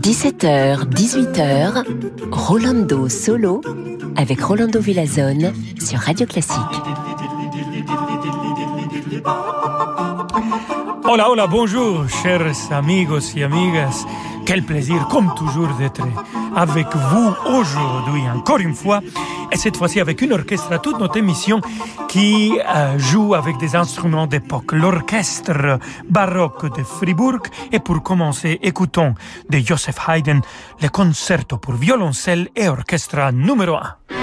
17h, 18h, Rolando Solo avec Rolando Villazone sur Radio Classique. Hola, hola, bonjour, chers amigos y amigas. Quel plaisir, comme toujours, d'être avec vous aujourd'hui, encore une fois, et cette fois-ci avec une orchestre à toute notre émission qui euh, joue avec des instruments d'époque, l'orchestre baroque de Fribourg. Et pour commencer, écoutons de Joseph Haydn le concerto pour violoncelle et orchestre numéro 1.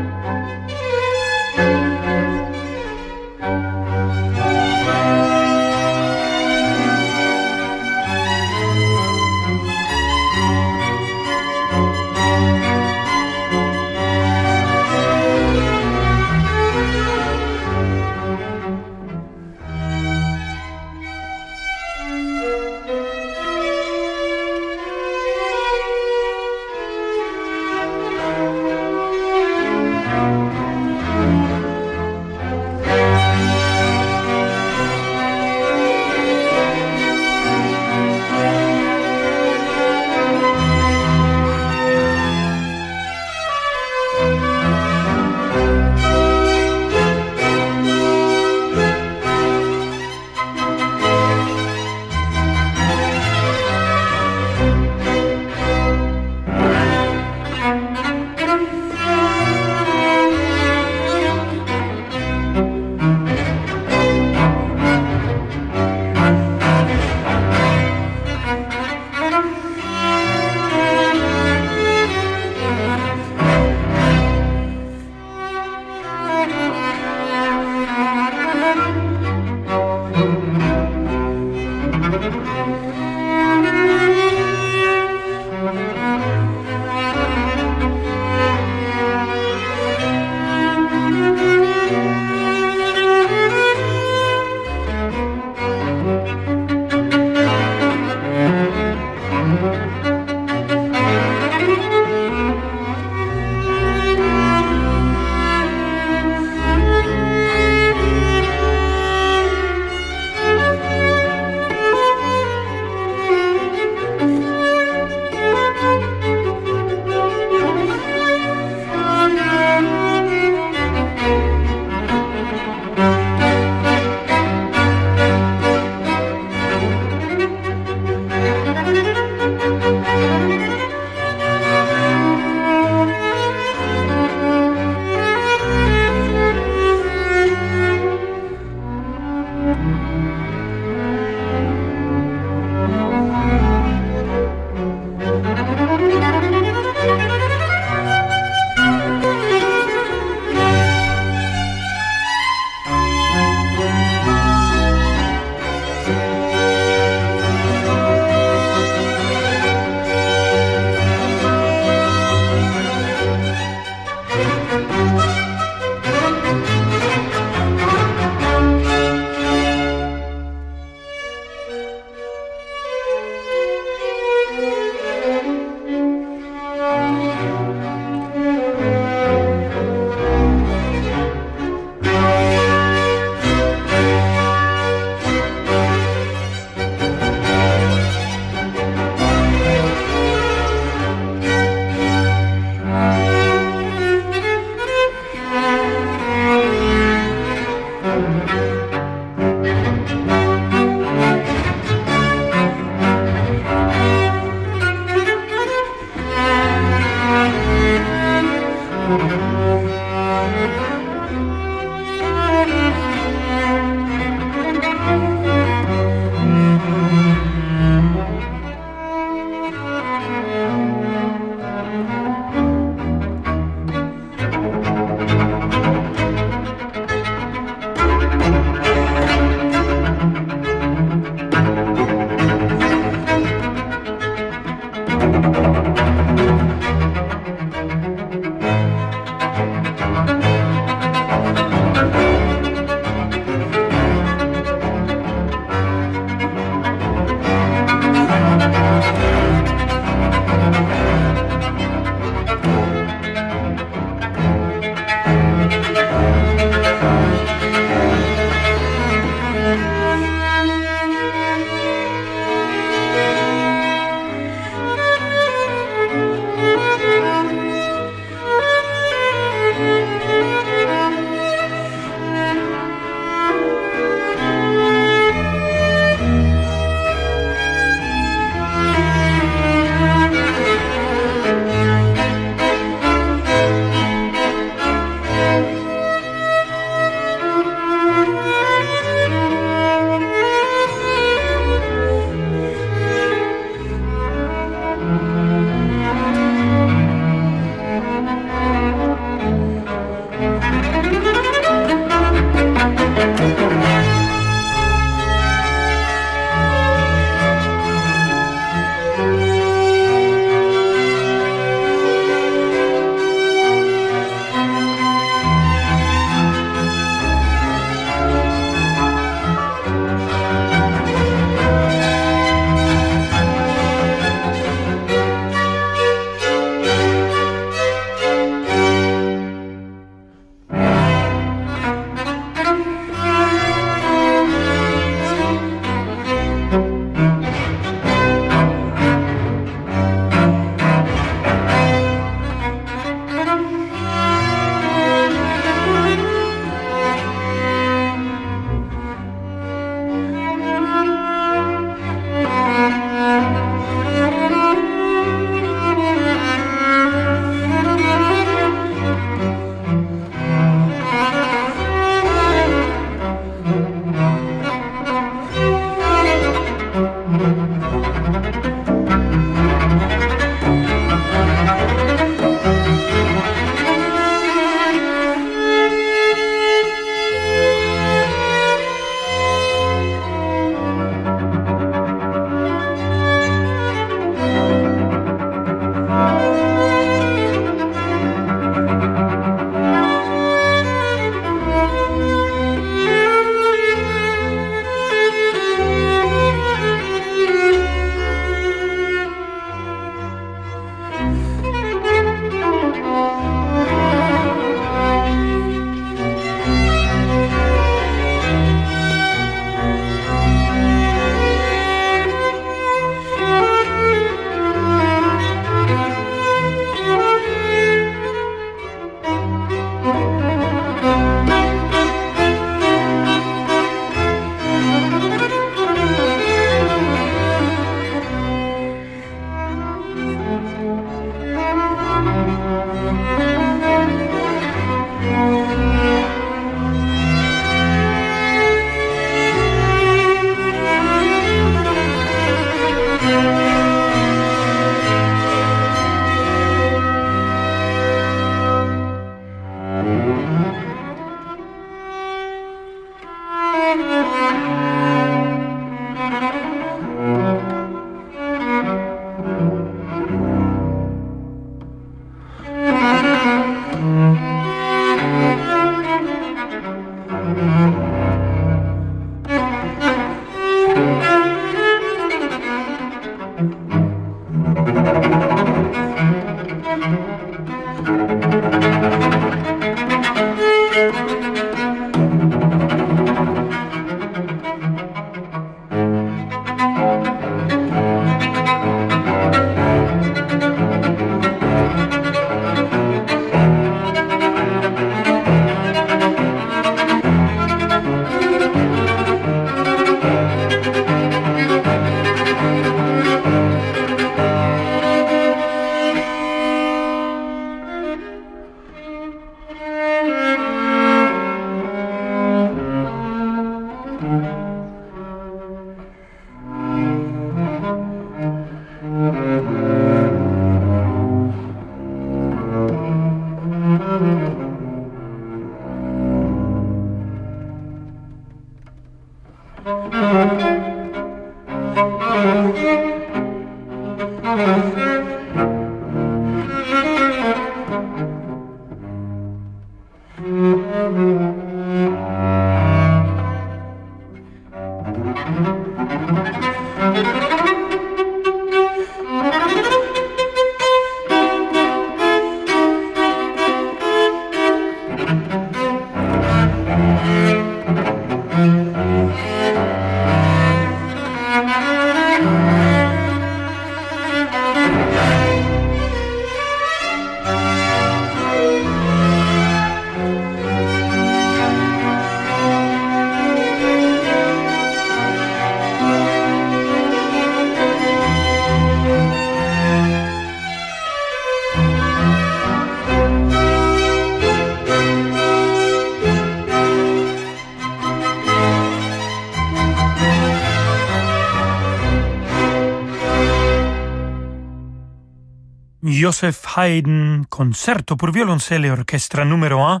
Haydn, concerto pour violoncelle et orchestre numéro 1.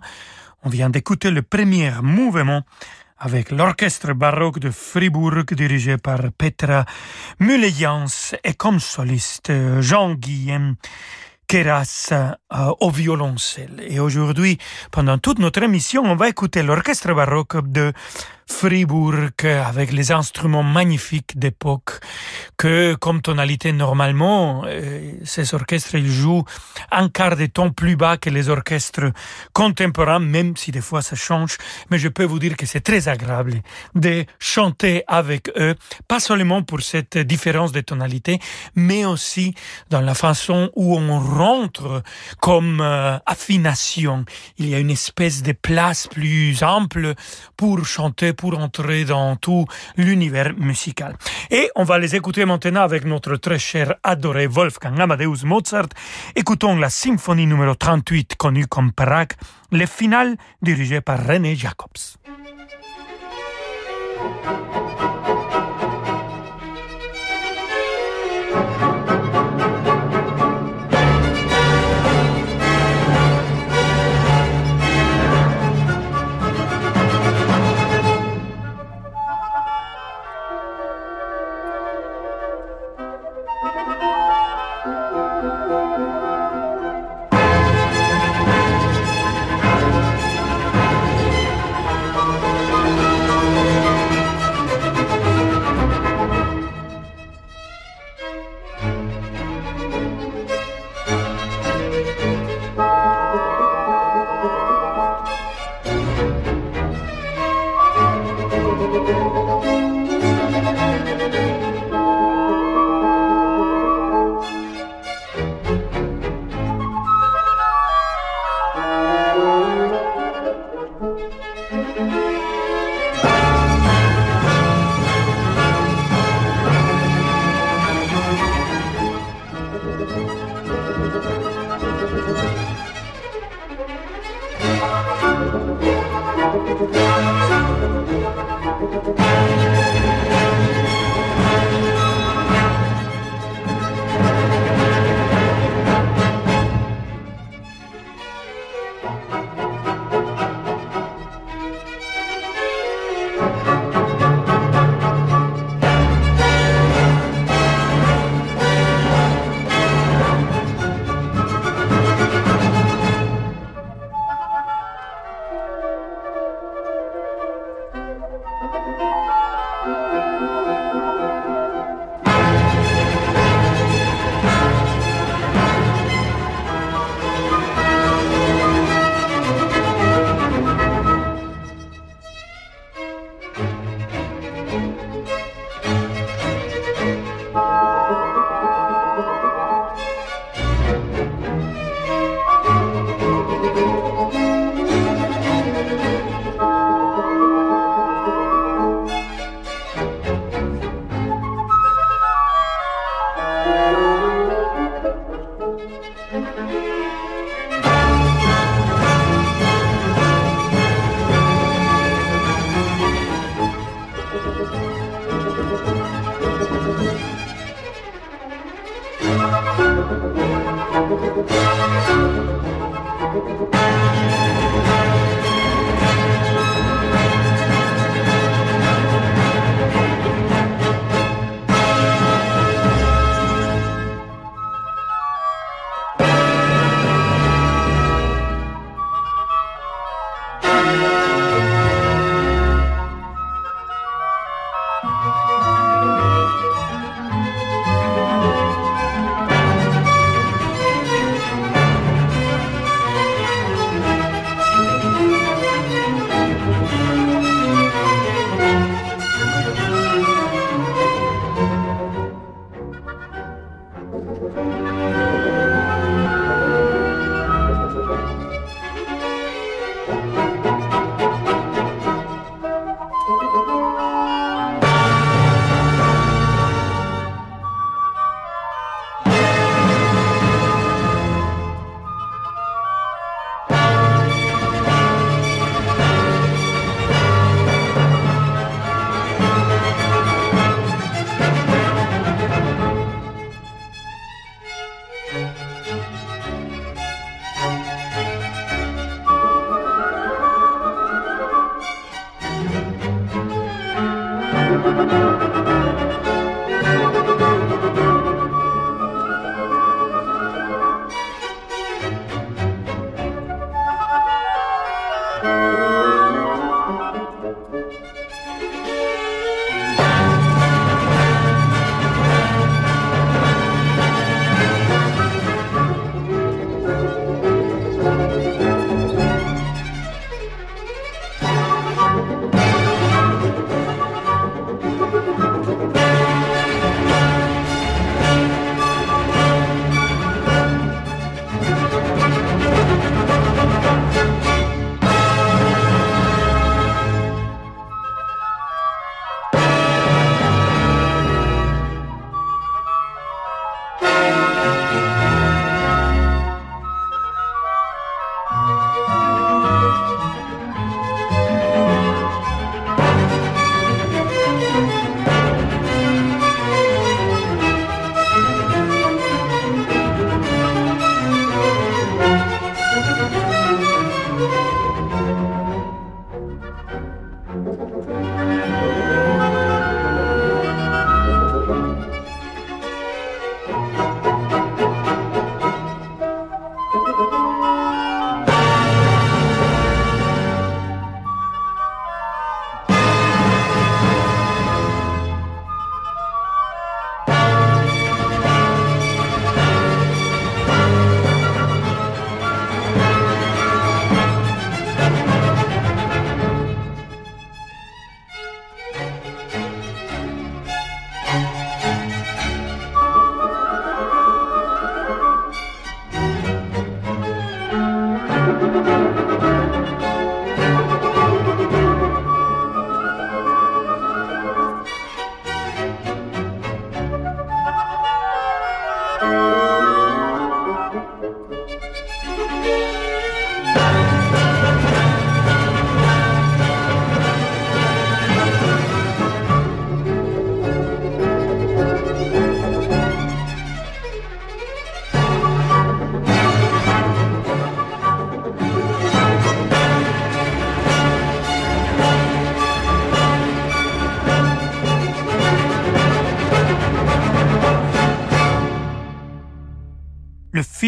On vient d'écouter le premier mouvement avec l'orchestre baroque de Fribourg dirigé par Petra Mullejans et comme soliste Jean-Guillaume Keras euh, au violoncelle. Et aujourd'hui, pendant toute notre émission, on va écouter l'orchestre baroque de Fribourg avec les instruments magnifiques d'époque que comme tonalité normalement euh, ces orchestres ils jouent un quart de ton plus bas que les orchestres contemporains même si des fois ça change. Mais je peux vous dire que c'est très agréable de chanter avec eux pas seulement pour cette différence de tonalité mais aussi dans la façon où on rentre comme euh, affination. Il y a une espèce de place plus ample pour chanter pour entrer dans tout l'univers musical. Et on va les écouter maintenant avec notre très cher adoré Wolfgang Amadeus Mozart. Écoutons la symphonie numéro 38 connue comme Prague, le final dirigé par René Jacobs.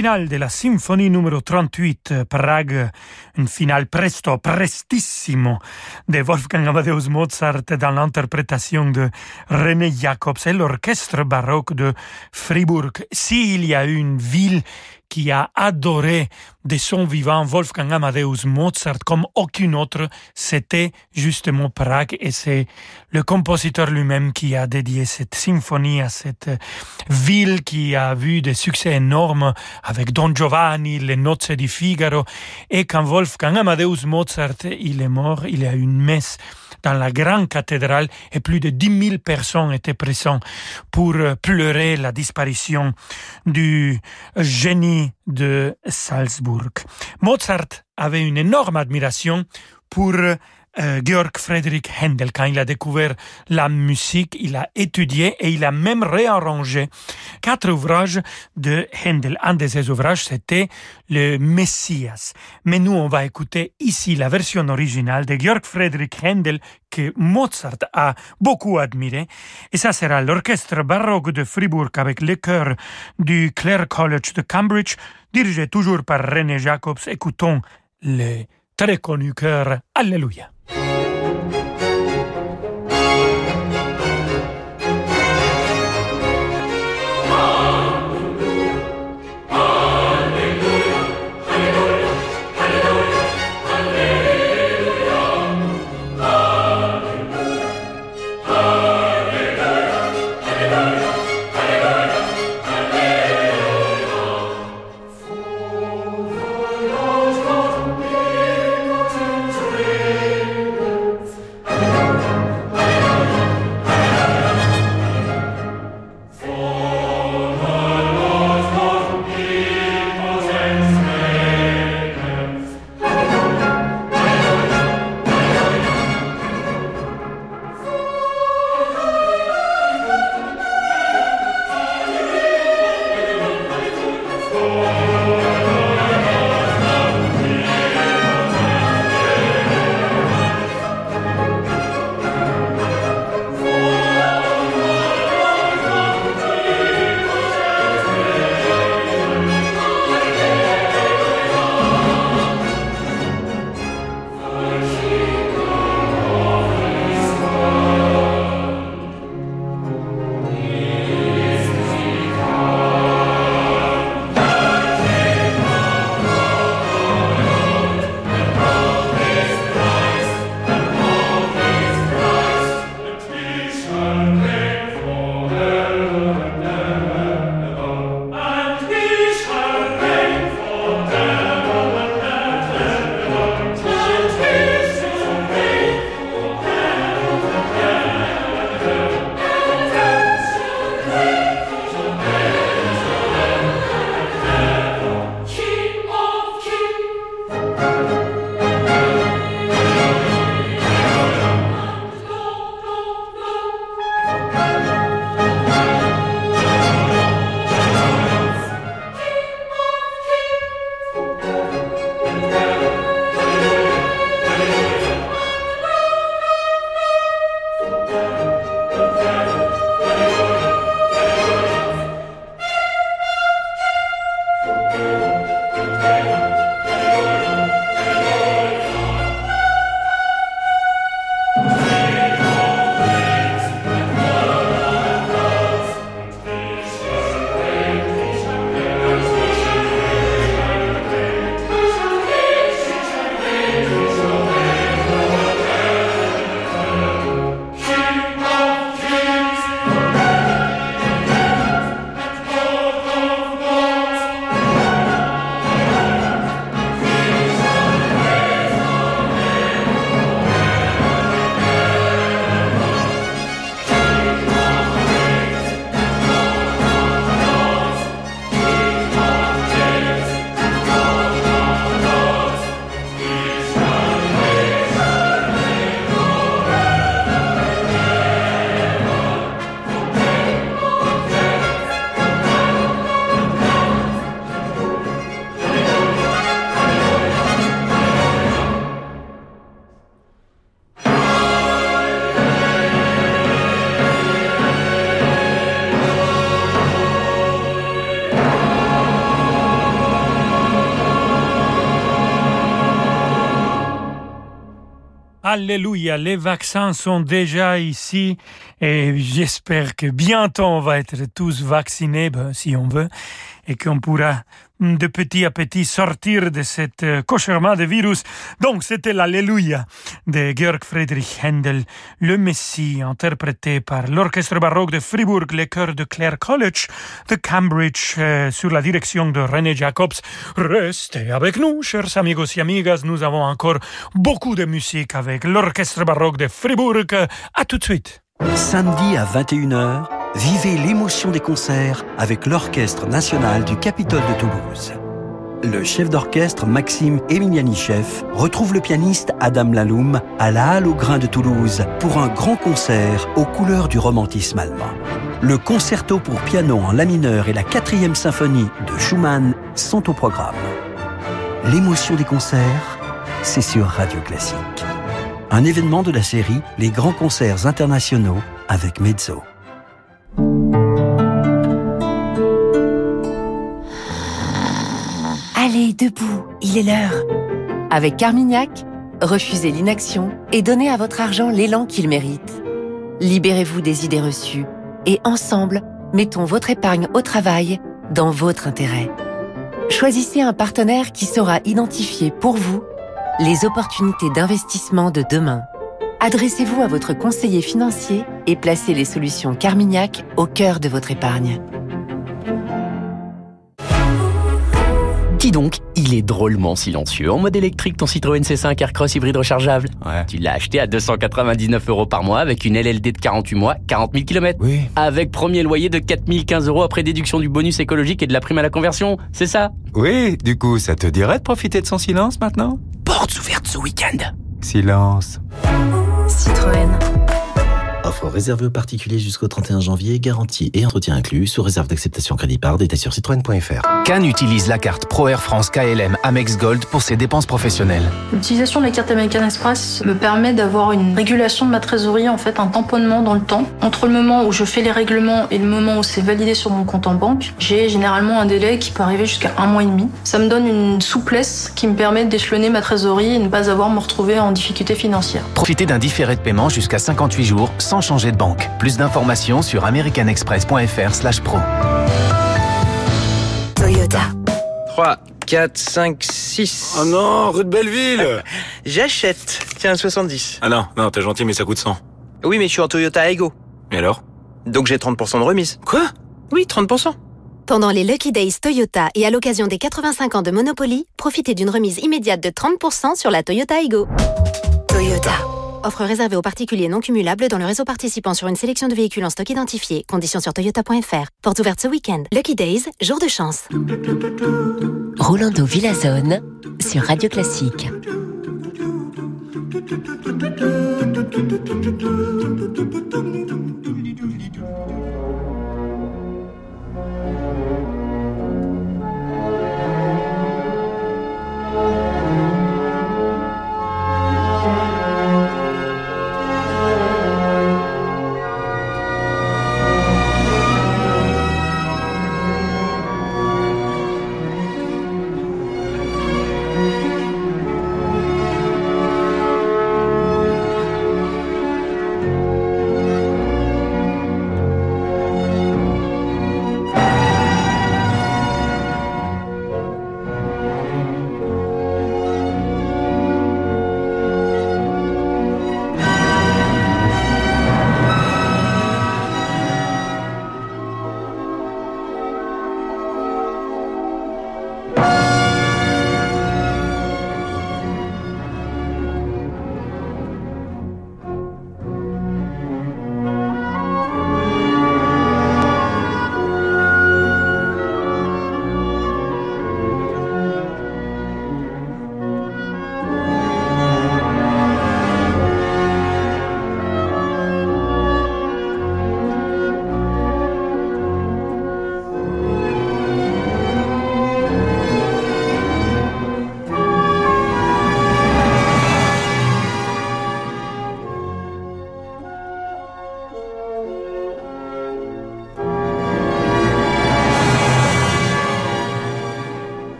Finale de la symphonie numéro 38, Prague, une finale presto, prestissimo de Wolfgang Amadeus Mozart dans l'interprétation de René Jacobs et l'orchestre baroque de Fribourg. S'il y a une ville qui a adoré de son vivant Wolfgang Amadeus Mozart comme aucune autre, c'était justement Prague et c'est le compositeur lui-même qui a dédié cette symphonie à cette ville qui a vu des succès énormes avec Don Giovanni, les Nozze di Figaro. Et quand Wolfgang Amadeus Mozart il est mort, il y a une messe dans la grande cathédrale et plus de 10 000 personnes étaient présentes pour pleurer la disparition du génie de Salzbourg. Mozart avait une énorme admiration pour euh, Georg Friedrich Händel. Quand il a découvert la musique, il a étudié et il a même réarrangé quatre ouvrages de Händel. Un de ces ouvrages, c'était le Messias. Mais nous, on va écouter ici la version originale de Georg Friedrich Händel que Mozart a beaucoup admiré. Et ça sera l'orchestre baroque de Fribourg avec le chœur du Clare College de Cambridge, dirigé toujours par René Jacobs. Écoutons le très connu chœur Alléluia. Alléluia, les vaccins sont déjà ici et j'espère que bientôt on va être tous vaccinés, ben, si on veut, et qu'on pourra de petit à petit sortir de cette euh, cauchemar de virus. Donc c'était l'Alléluia de Georg Friedrich Händel, le Messie, interprété par l'orchestre baroque de Fribourg, les chœurs de Clare College de Cambridge, euh, sur la direction de René Jacobs. Restez avec nous, chers amigos et amigas, nous avons encore beaucoup de musique avec l'orchestre baroque de Fribourg. À tout de suite. Samedi à 21h, vivez l'émotion des concerts avec l'Orchestre national du Capitole de Toulouse. Le chef d'orchestre Maxime Emiliani-Chef retrouve le pianiste Adam Laloum à la Halle au Grain de Toulouse pour un grand concert aux couleurs du romantisme allemand. Le concerto pour piano en la mineur et la quatrième symphonie de Schumann sont au programme. L'émotion des concerts, c'est sur Radio Classique. Un événement de la série Les grands concerts internationaux avec Mezzo. Allez, debout, il est l'heure. Avec Carmignac, refusez l'inaction et donnez à votre argent l'élan qu'il mérite. Libérez-vous des idées reçues et ensemble, mettons votre épargne au travail dans votre intérêt. Choisissez un partenaire qui saura identifier pour vous les opportunités d'investissement de demain. Adressez-vous à votre conseiller financier et placez les solutions Carmignac au cœur de votre épargne. Dis donc, il est drôlement silencieux en mode électrique ton Citroën C5 Aircross hybride rechargeable. Ouais. Tu l'as acheté à 299 euros par mois avec une LLD de 48 mois, 40 000 km. Oui. Avec premier loyer de 4015 euros après déduction du bonus écologique et de la prime à la conversion, c'est ça? Oui, du coup, ça te dirait de profiter de son silence maintenant? Portes ouvertes ce week-end. Silence. Citroën. Offre réservée aux particuliers jusqu'au 31 janvier, garantie et entretien inclus, sous réserve d'acceptation crédit par détail sur citroën.fr. Cannes utilise la carte Pro Air France KLM Amex Gold pour ses dépenses professionnelles. L'utilisation de la carte American Express me permet d'avoir une régulation de ma trésorerie, en fait un tamponnement dans le temps. Entre le moment où je fais les règlements et le moment où c'est validé sur mon compte en banque, j'ai généralement un délai qui peut arriver jusqu'à un mois et demi. Ça me donne une souplesse qui me permet d'échelonner ma trésorerie et ne pas avoir à me retrouver en difficulté financière. Profitez d'un différé de paiement jusqu'à 58 jours sans changer de banque. Plus d'informations sur americanexpress.fr slash pro. Toyota. 3, 4, 5, 6. Oh non, rue de Belleville J'achète. Tiens, 70. Ah non, non, t'es gentil, mais ça coûte 100. Oui, mais je suis en Toyota Aygo. Et alors? Donc j'ai 30% de remise. Quoi? Oui, 30%. Pendant les Lucky Days Toyota et à l'occasion des 85 ans de Monopoly, profitez d'une remise immédiate de 30% sur la Toyota Aygo. Toyota. Offre réservée aux particuliers non cumulables dans le réseau participant sur une sélection de véhicules en stock identifié. Conditions sur toyota.fr. Porte ouverte ce week-end. Lucky Days, jour de chance. Rolando Villazone sur Radio Classique.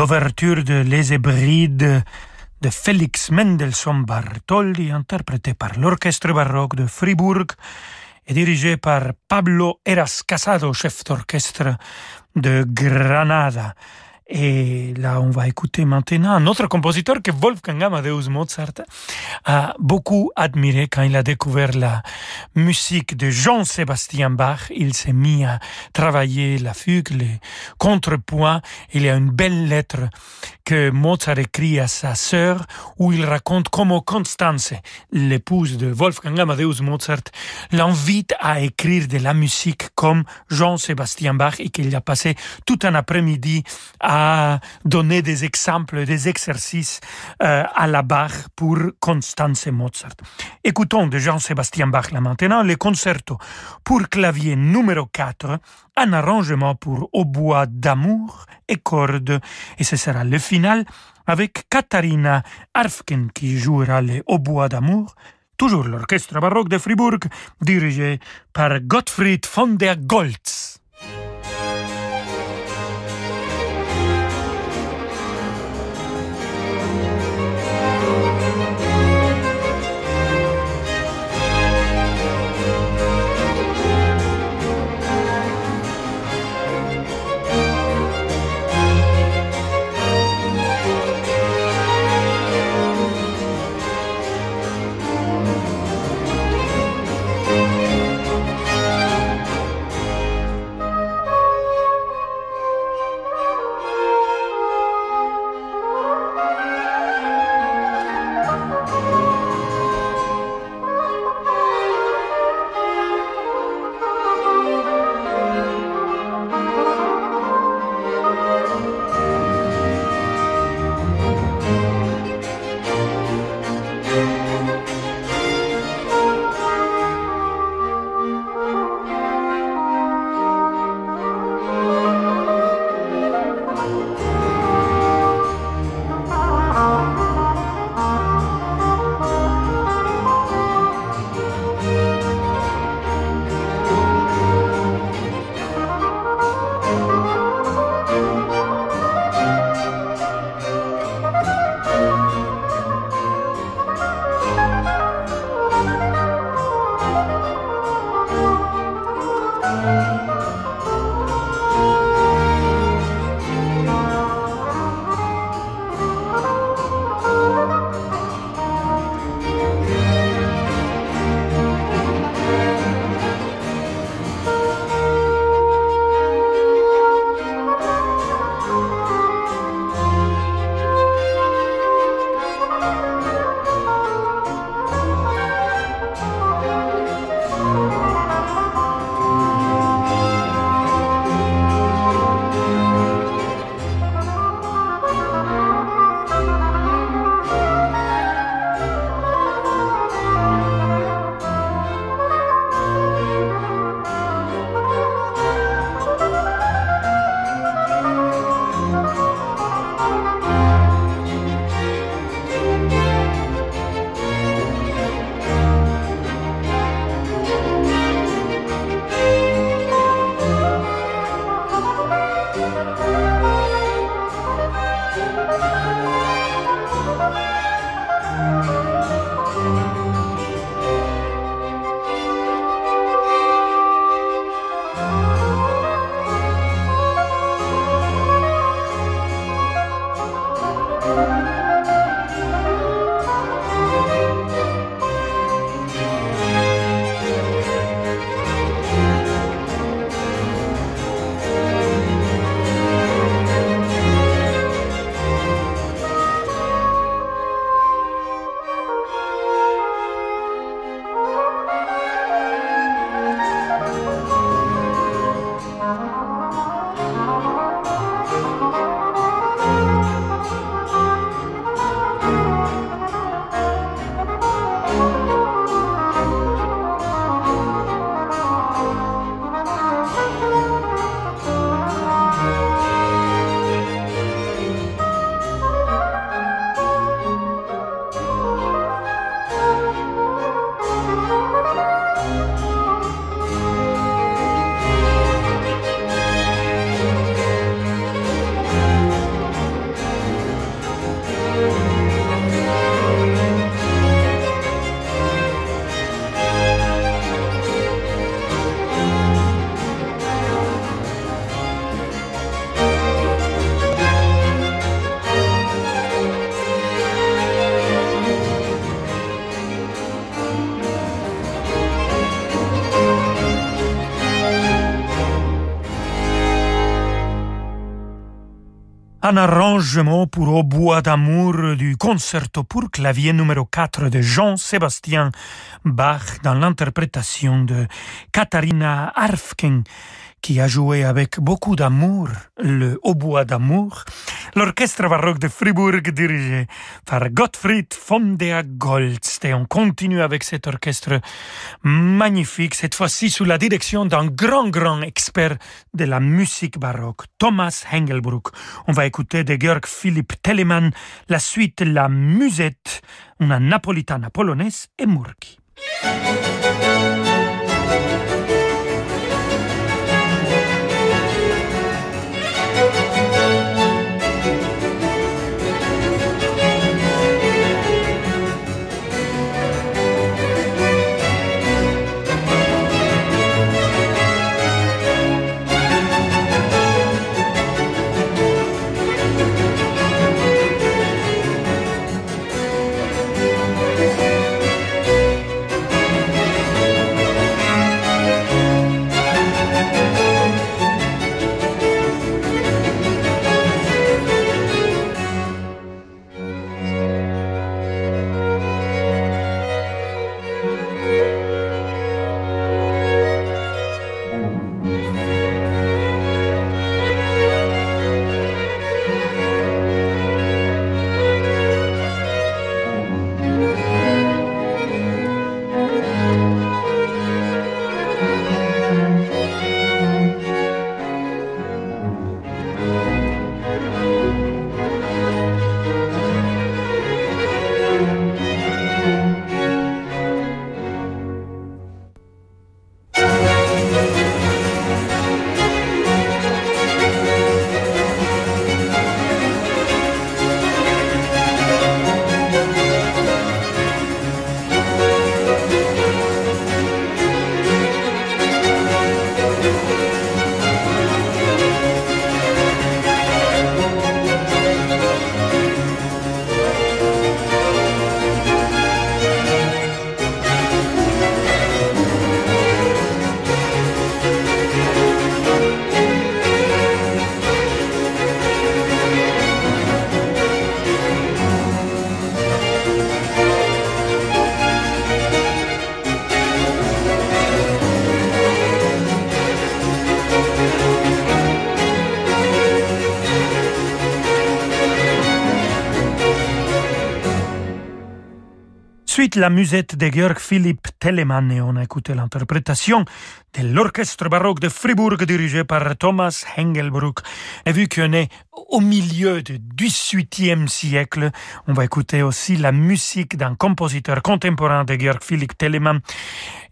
L'ouverture de Les Hébrides de Félix Mendelssohn Bartholdi, interprété par l'Orchestre baroque de Fribourg et dirigé par Pablo Eras Casado, chef d'orchestre de Granada. Et là, on va écouter maintenant un autre compositeur que Wolfgang Amadeus Mozart a beaucoup admiré quand il a découvert la musique de Jean-Sébastien Bach. Il s'est mis à travailler la fugue, les contrepoints. Il y a une belle lettre que Mozart écrit à sa sœur où il raconte comment Constance, l'épouse de Wolfgang Amadeus Mozart, l'invite à écrire de la musique comme Jean-Sébastien Bach et qu'il a passé tout un après-midi à donner des exemples, des exercices euh, à la Bach pour Constance Mozart. Écoutons de Jean-Sébastien Bach là maintenant le concerto pour clavier numéro 4, un arrangement pour hautbois d'amour et cordes, et ce sera le final avec Katharina Arfken qui jouera le hautbois d'amour, toujours l'orchestre baroque de Fribourg, dirigé par Gottfried von der Goltz. Un arrangement pour Au bois d'amour du concerto pour clavier numéro 4 de Jean-Sébastien Bach dans l'interprétation de Katharina Arfken qui a joué avec beaucoup d'amour le hautbois d'amour, l'orchestre baroque de Fribourg dirigé par Gottfried von der Goltz. Et on continue avec cet orchestre magnifique, cette fois-ci sous la direction d'un grand, grand expert de la musique baroque, Thomas Hengelbruck. On va écouter de Georg Philipp Telemann la suite La Musette, una napolitana polonaise et Murki. La musette de Georg Philipp Telemann et on a écouté l'interprétation de l'orchestre baroque de Fribourg dirigé par Thomas Hengelbruck. Et vu qu'on est au milieu du XVIIIe siècle, on va écouter aussi la musique d'un compositeur contemporain de Georg Philipp Telemann.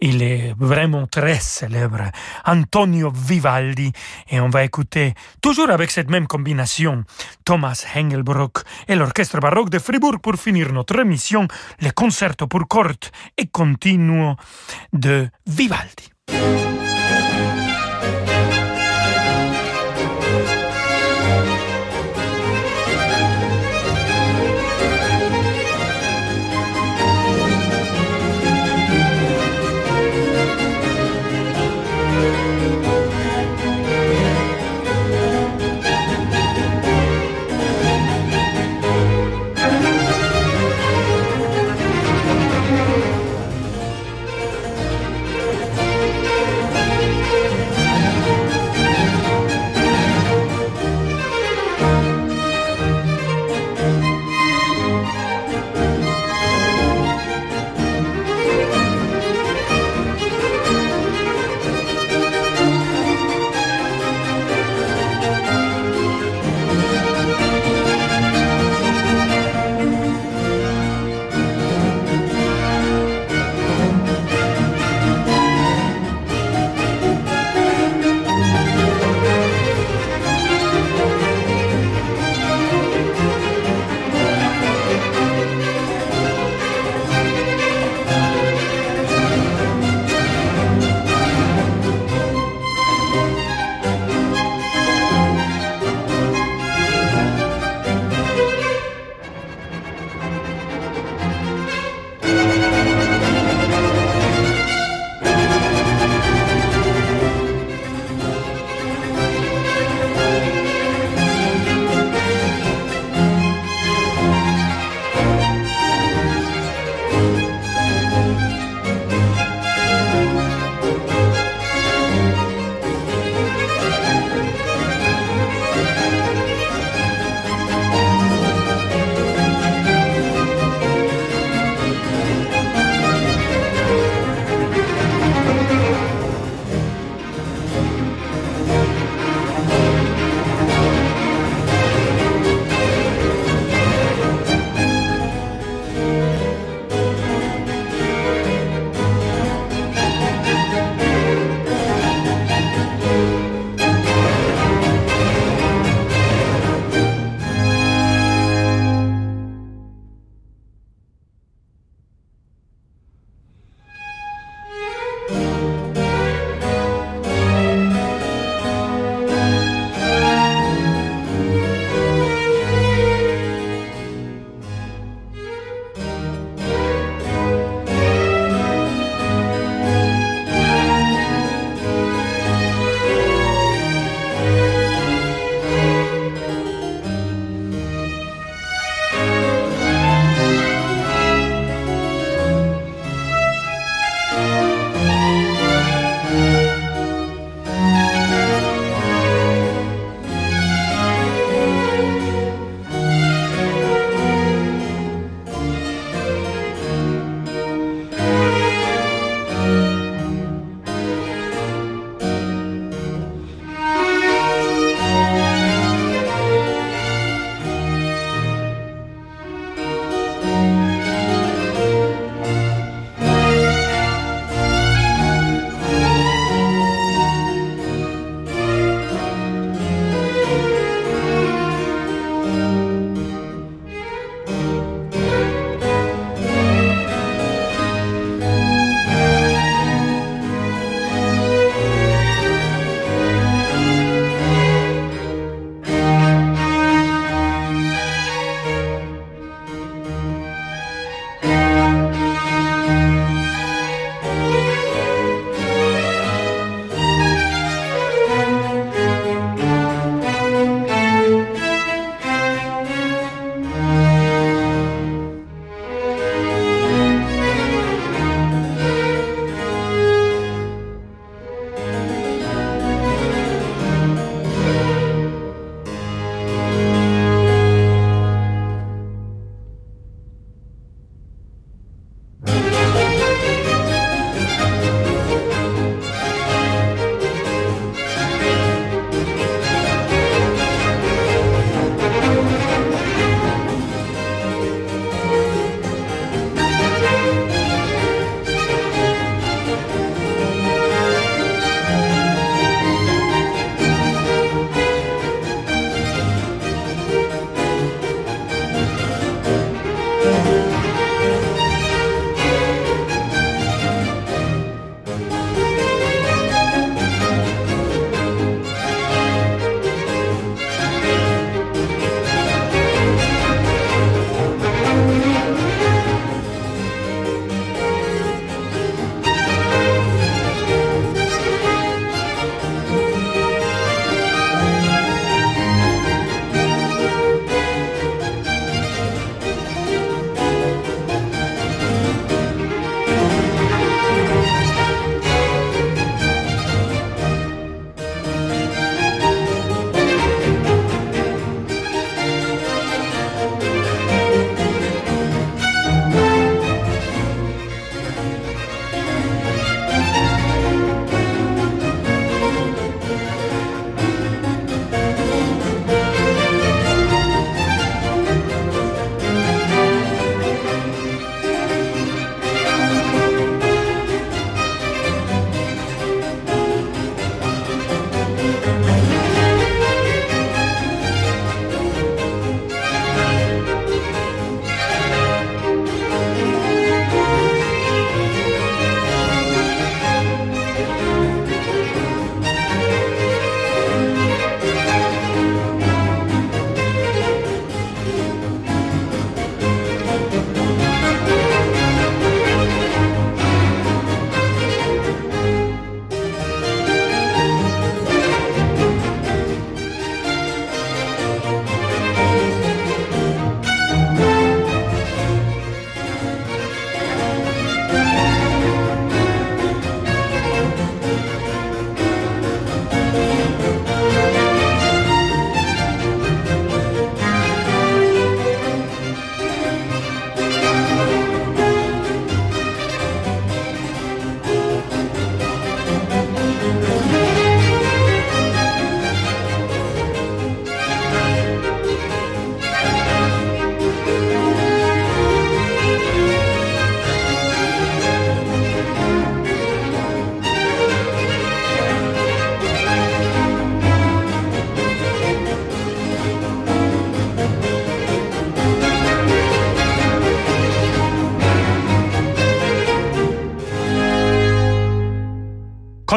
Il est vraiment très célèbre, Antonio Vivaldi, et on va écouter, toujours avec cette même combination, Thomas Hengelbruck et l'orchestre baroque de Fribourg pour finir notre émission, le concerto pour cordes et continuo de Vivaldi.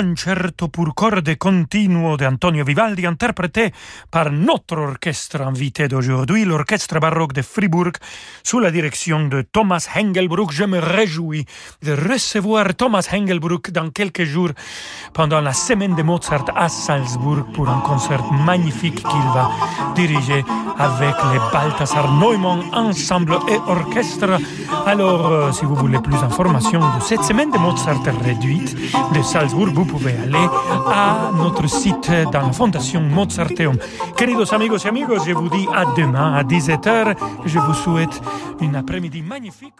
Concerto pour corde continuo de Antonio Vivaldi interprété par notre orchestre invité d'aujourd'hui, l'orchestre baroque de Fribourg, sous la direction de Thomas Hengelbruck. Je me réjouis de recevoir Thomas Hengelbruck dans quelques jours pendant la semaine de Mozart à Salzbourg pour un concert magnifique qu'il va diriger avec les Balthasar Neumann Ensemble et Orchestre. Alors, euh, si vous voulez plus d'informations de cette semaine de Mozart réduite de Salzbourg, vous pouvez aller à notre site dans la fondation Mozarteum. Queridos amigos et amigos, je vous dis à demain à 17h. Je vous souhaite une après-midi magnifique.